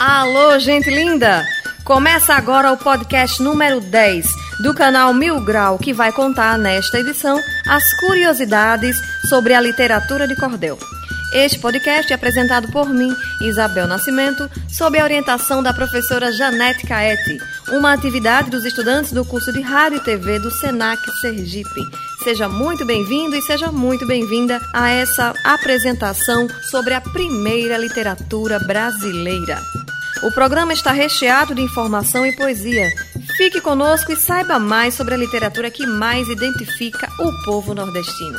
Alô, gente linda! Começa agora o podcast número 10 do canal Mil Grau, que vai contar nesta edição as curiosidades sobre a literatura de cordel. Este podcast é apresentado por mim, Isabel Nascimento, sob a orientação da professora Janete Caete, uma atividade dos estudantes do curso de Rádio e TV do SENAC Sergipe. Seja muito bem-vindo e seja muito bem-vinda a essa apresentação sobre a primeira literatura brasileira. O programa está recheado de informação e poesia. Fique conosco e saiba mais sobre a literatura que mais identifica o povo nordestino.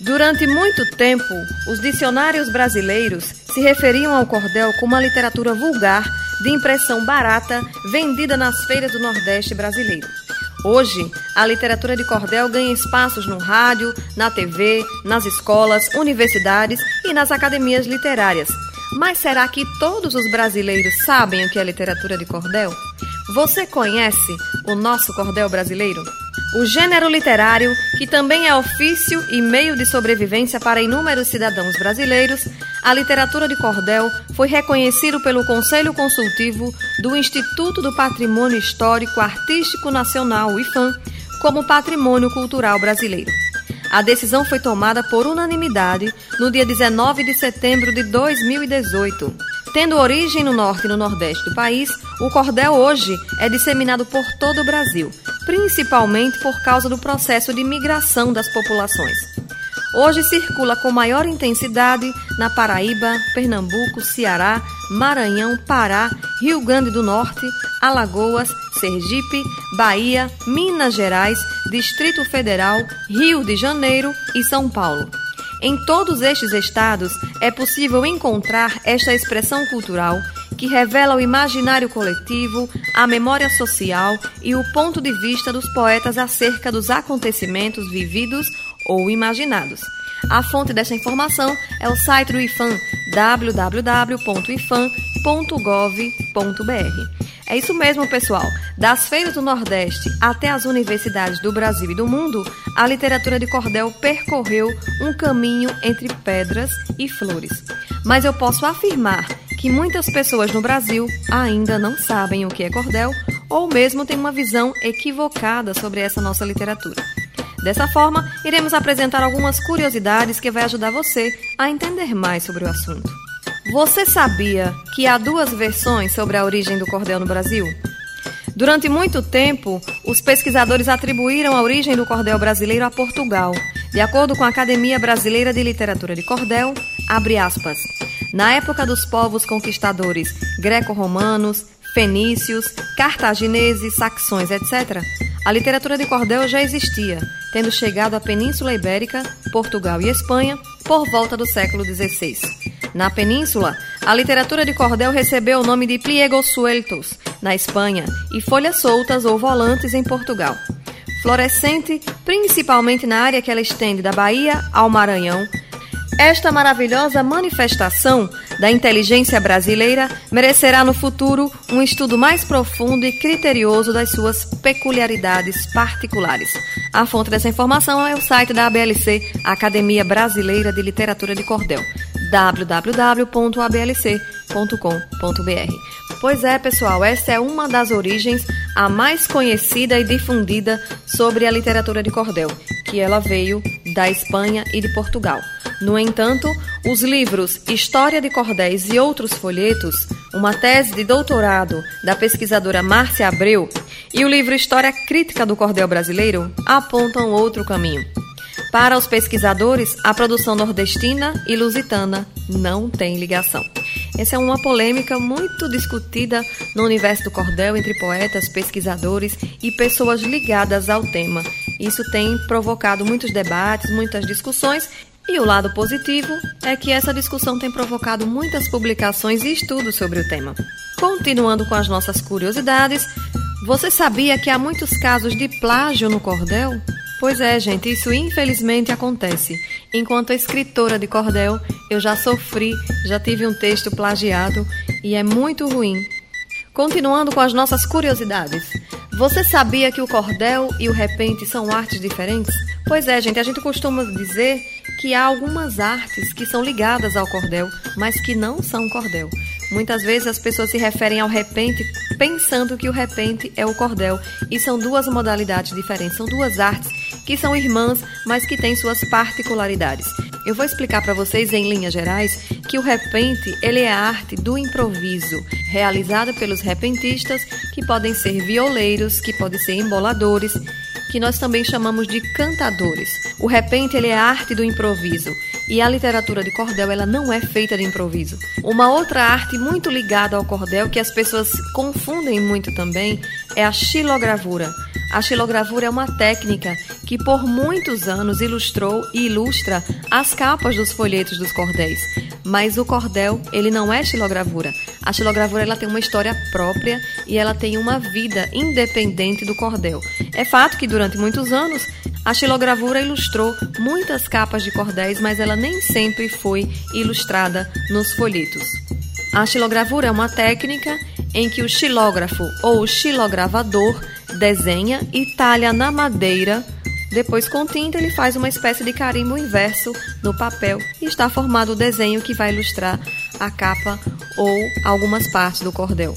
Durante muito tempo, os dicionários brasileiros se referiam ao cordel como uma literatura vulgar, de impressão barata, vendida nas feiras do Nordeste brasileiro. Hoje, a literatura de cordel ganha espaços no rádio, na TV, nas escolas, universidades e nas academias literárias, mas será que todos os brasileiros sabem o que é literatura de cordel? Você conhece o nosso cordel brasileiro? O gênero literário, que também é ofício e meio de sobrevivência para inúmeros cidadãos brasileiros, a literatura de cordel foi reconhecido pelo Conselho Consultivo do Instituto do Patrimônio Histórico Artístico Nacional, IFAM, como patrimônio cultural brasileiro. A decisão foi tomada por unanimidade no dia 19 de setembro de 2018. Tendo origem no norte e no nordeste do país, o cordel hoje é disseminado por todo o Brasil, principalmente por causa do processo de migração das populações. Hoje circula com maior intensidade na Paraíba, Pernambuco, Ceará, Maranhão, Pará, Rio Grande do Norte, Alagoas, Sergipe, Bahia, Minas Gerais, Distrito Federal, Rio de Janeiro e São Paulo. Em todos estes estados é possível encontrar esta expressão cultural que revela o imaginário coletivo, a memória social e o ponto de vista dos poetas acerca dos acontecimentos vividos ou imaginados. A fonte dessa informação é o site do IFAM, www.ifam.gov.br. É isso mesmo, pessoal. Das feiras do Nordeste até as universidades do Brasil e do mundo, a literatura de cordel percorreu um caminho entre pedras e flores. Mas eu posso afirmar que muitas pessoas no Brasil ainda não sabem o que é cordel ou mesmo têm uma visão equivocada sobre essa nossa literatura. Dessa forma, iremos apresentar algumas curiosidades que vai ajudar você a entender mais sobre o assunto. Você sabia que há duas versões sobre a origem do cordel no Brasil? Durante muito tempo, os pesquisadores atribuíram a origem do cordel brasileiro a Portugal. De acordo com a Academia Brasileira de Literatura de Cordel, abre aspas. Na época dos povos conquistadores greco-romanos, fenícios, cartagineses, saxões, etc., a literatura de cordel já existia, tendo chegado à Península Ibérica, Portugal e Espanha por volta do século XVI. Na península, a literatura de cordel recebeu o nome de pliegos sueltos, na Espanha, e folhas soltas ou volantes em Portugal. Florescente principalmente na área que ela estende da Bahia ao Maranhão, esta maravilhosa manifestação da inteligência brasileira merecerá no futuro um estudo mais profundo e criterioso das suas peculiaridades particulares. A fonte dessa informação é o site da ABLC, Academia Brasileira de Literatura de Cordel www.ablc.com.br. Pois é, pessoal, essa é uma das origens, a mais conhecida e difundida sobre a literatura de cordel, que ela veio da Espanha e de Portugal. No entanto, os livros História de Cordéis e Outros Folhetos, uma tese de doutorado da pesquisadora Márcia Abreu, e o livro História Crítica do Cordel Brasileiro apontam outro caminho. Para os pesquisadores, a produção nordestina e lusitana não tem ligação. Essa é uma polêmica muito discutida no universo do cordel entre poetas, pesquisadores e pessoas ligadas ao tema. Isso tem provocado muitos debates, muitas discussões e o lado positivo é que essa discussão tem provocado muitas publicações e estudos sobre o tema. Continuando com as nossas curiosidades, você sabia que há muitos casos de plágio no cordel? Pois é, gente, isso infelizmente acontece. Enquanto escritora de cordel, eu já sofri, já tive um texto plagiado e é muito ruim. Continuando com as nossas curiosidades. Você sabia que o cordel e o repente são artes diferentes? Pois é, gente, a gente costuma dizer que há algumas artes que são ligadas ao cordel, mas que não são cordel. Muitas vezes as pessoas se referem ao repente pensando que o repente é o cordel. E são duas modalidades diferentes, são duas artes que são irmãs, mas que têm suas particularidades. Eu vou explicar para vocês em linhas gerais que o repente, ele é a arte do improviso, realizada pelos repentistas, que podem ser violeiros, que podem ser emboladores, que nós também chamamos de cantadores. O repente, ele é a arte do improviso. E a literatura de cordel, ela não é feita de improviso. Uma outra arte muito ligada ao cordel, que as pessoas confundem muito também, é a xilogravura. A xilogravura é uma técnica que por muitos anos ilustrou e ilustra as capas dos folhetos dos cordéis. Mas o cordel, ele não é xilogravura. A xilogravura ela tem uma história própria e ela tem uma vida independente do cordel. É fato que durante muitos anos a xilogravura ilustrou muitas capas de cordéis, mas ela nem sempre foi ilustrada nos folhetos. A xilogravura é uma técnica em que o xilógrafo ou o xilogravador desenha e talha na madeira. Depois, com tinta, ele faz uma espécie de carimbo inverso no papel e está formado o desenho que vai ilustrar a capa ou algumas partes do cordel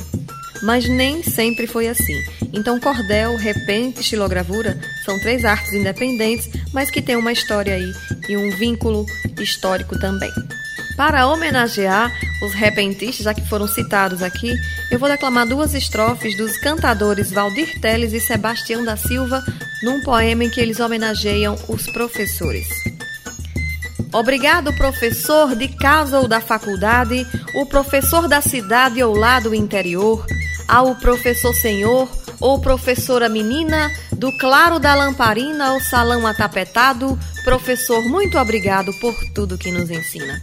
mas nem sempre foi assim. Então, cordel, repente e xilogravura são três artes independentes, mas que têm uma história aí e um vínculo histórico também. Para homenagear os repentistas, já que foram citados aqui, eu vou declamar duas estrofes dos cantadores Valdir Teles e Sebastião da Silva num poema em que eles homenageiam os professores. Obrigado, professor de casa ou da faculdade, o professor da cidade ou lá do interior, ao professor senhor ou professora menina, do claro da lamparina ao salão atapetado, professor, muito obrigado por tudo que nos ensina.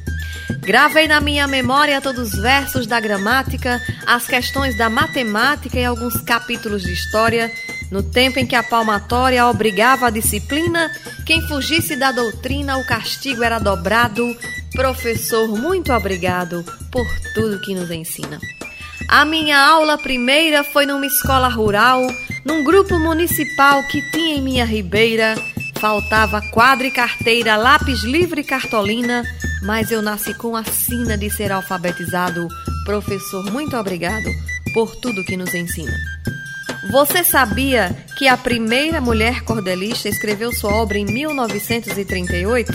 Gravei na minha memória todos os versos da gramática, as questões da matemática e alguns capítulos de história. No tempo em que a palmatória obrigava a disciplina, quem fugisse da doutrina, o castigo era dobrado. Professor, muito obrigado por tudo que nos ensina. A minha aula primeira foi numa escola rural, num grupo municipal que tinha em minha ribeira. Faltava quadra e carteira, lápis livre e cartolina, mas eu nasci com a sina de ser alfabetizado. Professor, muito obrigado por tudo que nos ensina. Você sabia que a primeira mulher cordelista escreveu sua obra em 1938?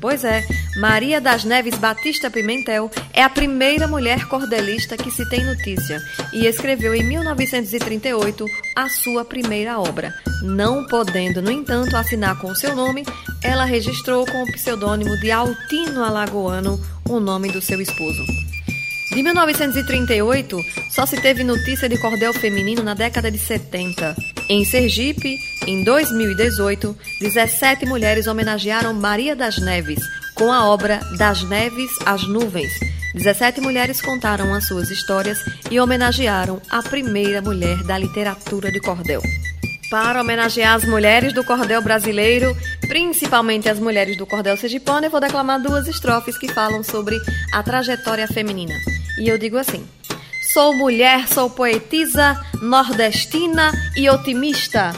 Pois é, Maria das Neves Batista Pimentel é a primeira mulher cordelista que se tem notícia e escreveu em 1938 a sua primeira obra. Não podendo, no entanto, assinar com seu nome, ela registrou com o pseudônimo de Altino Alagoano o nome do seu esposo. De 1938, só se teve notícia de cordel feminino na década de 70. Em Sergipe, em 2018, 17 mulheres homenagearam Maria das Neves com a obra Das Neves às Nuvens. 17 mulheres contaram as suas histórias e homenagearam a primeira mulher da literatura de cordel. Para homenagear as mulheres do cordel brasileiro, principalmente as mulheres do cordel sergipano, eu vou declamar duas estrofes que falam sobre a trajetória feminina. E eu digo assim: Sou mulher, sou poetisa, nordestina e otimista.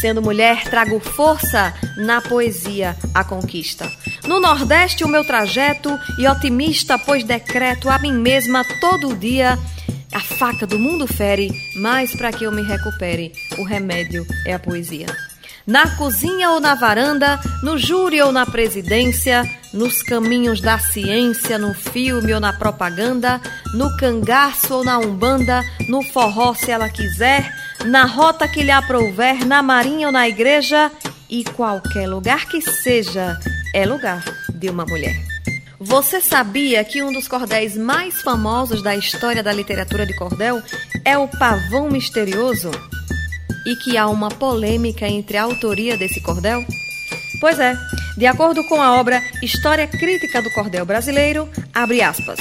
Sendo mulher, trago força na poesia a conquista. No Nordeste, o meu trajeto e otimista, pois decreto a mim mesma todo dia. A faca do mundo fere, mas para que eu me recupere, o remédio é a poesia. Na cozinha ou na varanda, no júri ou na presidência, nos caminhos da ciência, no filme ou na propaganda, no cangaço ou na umbanda, no forró se ela quiser, na rota que lhe aprouver, na marinha ou na igreja, e qualquer lugar que seja, é lugar de uma mulher. Você sabia que um dos cordéis mais famosos da história da literatura de cordel é o Pavão Misterioso? E que há uma polêmica entre a autoria desse cordel? Pois é, de acordo com a obra História Crítica do Cordel Brasileiro, abre aspas.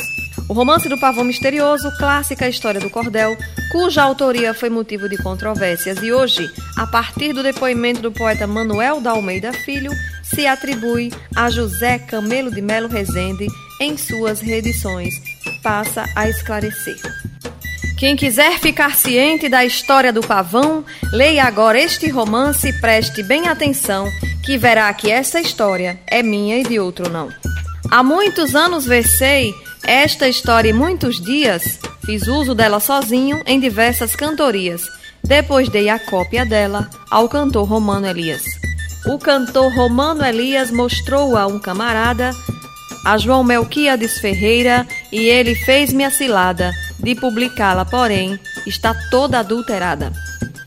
O romance do Pavão Misterioso, clássica história do cordel, cuja autoria foi motivo de controvérsias e hoje, a partir do depoimento do poeta Manuel da Almeida Filho, se atribui a José Camelo de Melo Rezende em suas reedições. Passa a esclarecer. Quem quiser ficar ciente da história do pavão, leia agora este romance e preste bem atenção, que verá que essa história é minha e de outro não. Há muitos anos versei Esta história e muitos dias fiz uso dela sozinho em diversas cantorias. Depois dei a cópia dela ao cantor Romano Elias. O cantor Romano Elias mostrou a um camarada, a João Melquiades Ferreira, e ele fez-me a cilada de publicá-la, porém, está toda adulterada.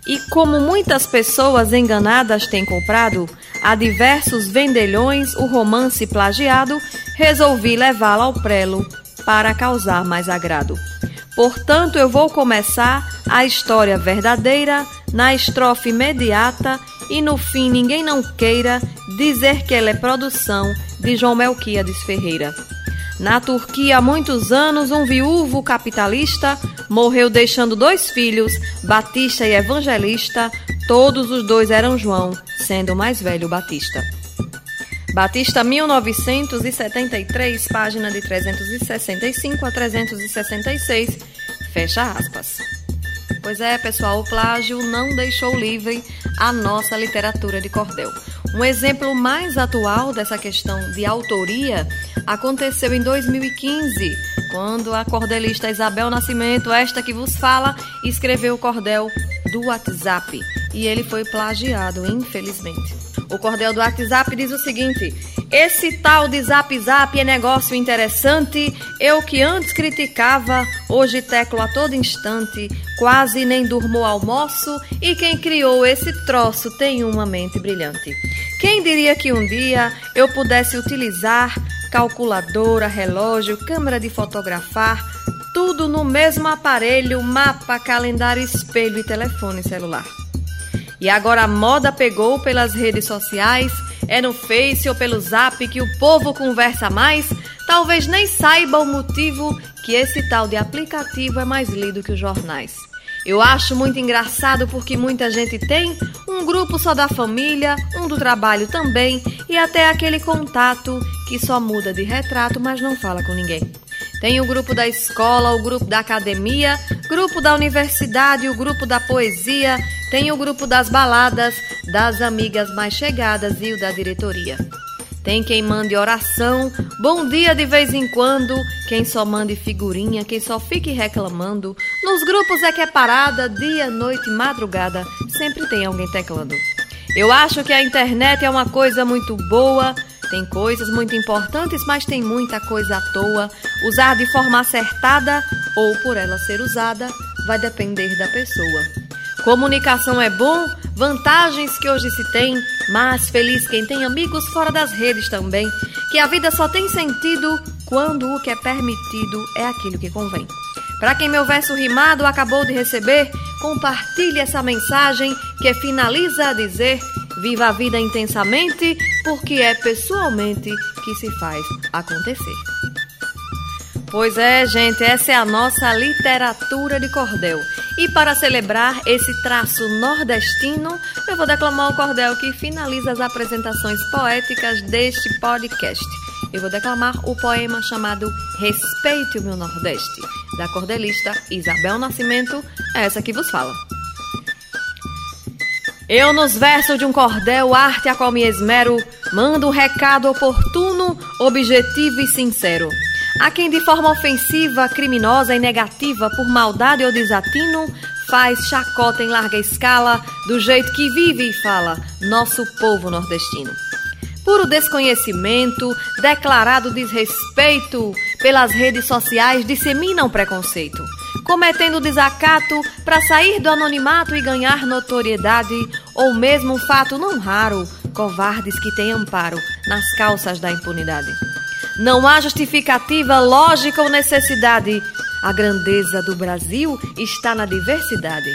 E como muitas pessoas enganadas têm comprado a diversos vendelhões o romance plagiado, resolvi levá-la ao prelo para causar mais agrado. Portanto, eu vou começar a história verdadeira na estrofe imediata e no fim ninguém não queira dizer que ela é produção de João Melquiades Ferreira. Na Turquia, há muitos anos, um viúvo capitalista morreu deixando dois filhos, Batista e Evangelista. Todos os dois eram João, sendo o mais velho Batista. Batista 1973, página de 365 a 366, fecha aspas. Pois é, pessoal, o plágio não deixou livre a nossa literatura de cordel. Um exemplo mais atual dessa questão de autoria aconteceu em 2015, quando a cordelista Isabel Nascimento, esta que vos fala, escreveu o cordel do WhatsApp e ele foi plagiado, infelizmente. O cordel do WhatsApp diz o seguinte: esse tal de Zap Zap é negócio interessante. Eu que antes criticava, hoje teclo a todo instante. Quase nem durmo almoço. E quem criou esse troço tem uma mente brilhante. Quem diria que um dia eu pudesse utilizar calculadora, relógio, câmera de fotografar, tudo no mesmo aparelho, mapa, calendário, espelho e telefone celular. E agora a moda pegou pelas redes sociais, é no Face ou pelo Zap que o povo conversa mais, talvez nem saiba o motivo que esse tal de aplicativo é mais lido que os jornais. Eu acho muito engraçado porque muita gente tem um grupo só da família, um do trabalho também e até aquele contato que só muda de retrato, mas não fala com ninguém. Tem o grupo da escola, o grupo da academia, grupo da universidade, o grupo da poesia, tem o grupo das baladas, das amigas mais chegadas e o da diretoria. Tem quem mande oração, bom dia de vez em quando, quem só mande figurinha, quem só fique reclamando. Nos grupos é que é parada, dia, noite, madrugada, sempre tem alguém teclando. Eu acho que a internet é uma coisa muito boa, tem coisas muito importantes, mas tem muita coisa à toa. Usar de forma acertada ou por ela ser usada vai depender da pessoa. Comunicação é bom, vantagens que hoje se tem, mas feliz quem tem amigos fora das redes também, que a vida só tem sentido quando o que é permitido é aquilo que convém. Para quem meu verso rimado acabou de receber, compartilhe essa mensagem que finaliza a dizer: Viva a vida intensamente, porque é pessoalmente que se faz acontecer. Pois é, gente, essa é a nossa literatura de cordel. E para celebrar esse traço nordestino, eu vou declamar o cordel que finaliza as apresentações poéticas deste podcast. Eu vou declamar o poema chamado Respeite o meu Nordeste, da cordelista Isabel Nascimento, essa que vos fala. Eu, nos versos de um cordel, arte a qual me esmero, mando um recado oportuno, objetivo e sincero. A quem de forma ofensiva, criminosa e negativa, por maldade ou desatino, faz chacota em larga escala, do jeito que vive e fala nosso povo nordestino. Puro desconhecimento, declarado desrespeito, pelas redes sociais disseminam preconceito, cometendo desacato para sair do anonimato e ganhar notoriedade, ou mesmo um fato não raro, covardes que têm amparo nas calças da impunidade. Não há justificativa, lógica ou necessidade. A grandeza do Brasil está na diversidade.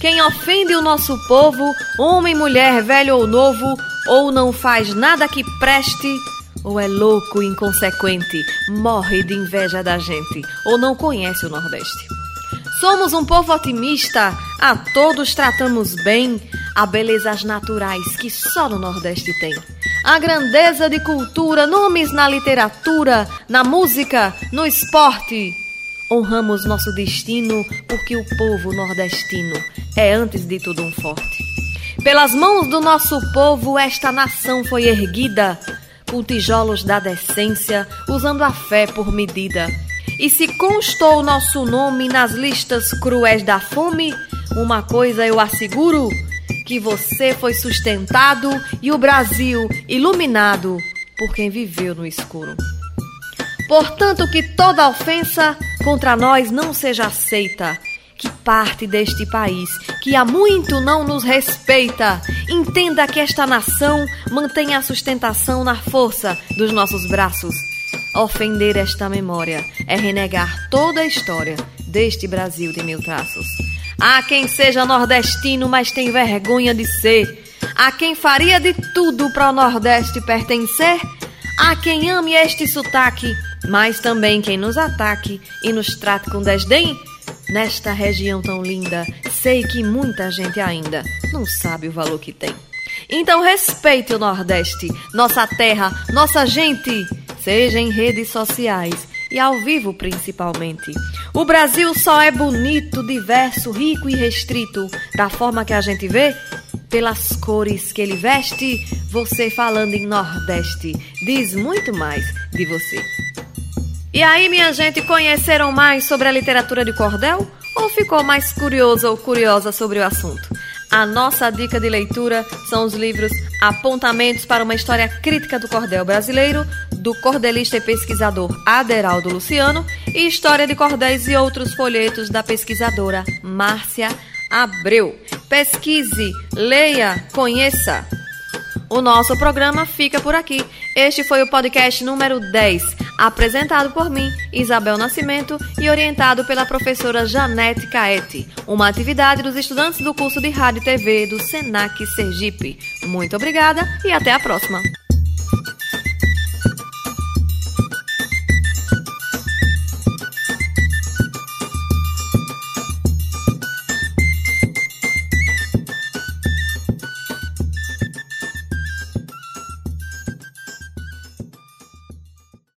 Quem ofende o nosso povo, homem, mulher, velho ou novo, ou não faz nada que preste, ou é louco, inconsequente, morre de inveja da gente, ou não conhece o Nordeste. Somos um povo otimista, a todos tratamos bem, há belezas naturais que só no Nordeste tem. A grandeza de cultura, nomes na literatura, na música, no esporte. Honramos nosso destino porque o povo nordestino é antes de tudo um forte. Pelas mãos do nosso povo esta nação foi erguida com tijolos da decência, usando a fé por medida. E se constou nosso nome nas listas cruéis da fome, uma coisa eu asseguro: que você foi sustentado e o Brasil iluminado por quem viveu no escuro. Portanto, que toda ofensa contra nós não seja aceita. Que parte deste país que há muito não nos respeita, entenda que esta nação mantém a sustentação na força dos nossos braços. Ofender esta memória é renegar toda a história deste Brasil de mil traços. Há quem seja nordestino, mas tem vergonha de ser. Há quem faria de tudo para o Nordeste pertencer. Há quem ame este sotaque mas também quem nos ataque e nos trate com desdém. Nesta região tão linda, sei que muita gente ainda não sabe o valor que tem. Então respeite o Nordeste, nossa terra, nossa gente, seja em redes sociais e ao vivo principalmente. O Brasil só é bonito, diverso, rico e restrito da forma que a gente vê pelas cores que ele veste. Você falando em Nordeste diz muito mais de você. E aí, minha gente, conheceram mais sobre a literatura de cordel? Ou ficou mais curioso ou curiosa sobre o assunto? A nossa dica de leitura são os livros Apontamentos para uma História Crítica do Cordel Brasileiro, do cordelista e pesquisador Aderaldo Luciano, e História de Cordéis e outros folhetos da pesquisadora Márcia Abreu. Pesquise, leia, conheça. O nosso programa fica por aqui. Este foi o podcast número 10 apresentado por mim, Isabel Nascimento, e orientado pela professora Janete Caete, uma atividade dos estudantes do curso de Rádio e TV do Senac Sergipe. Muito obrigada e até a próxima!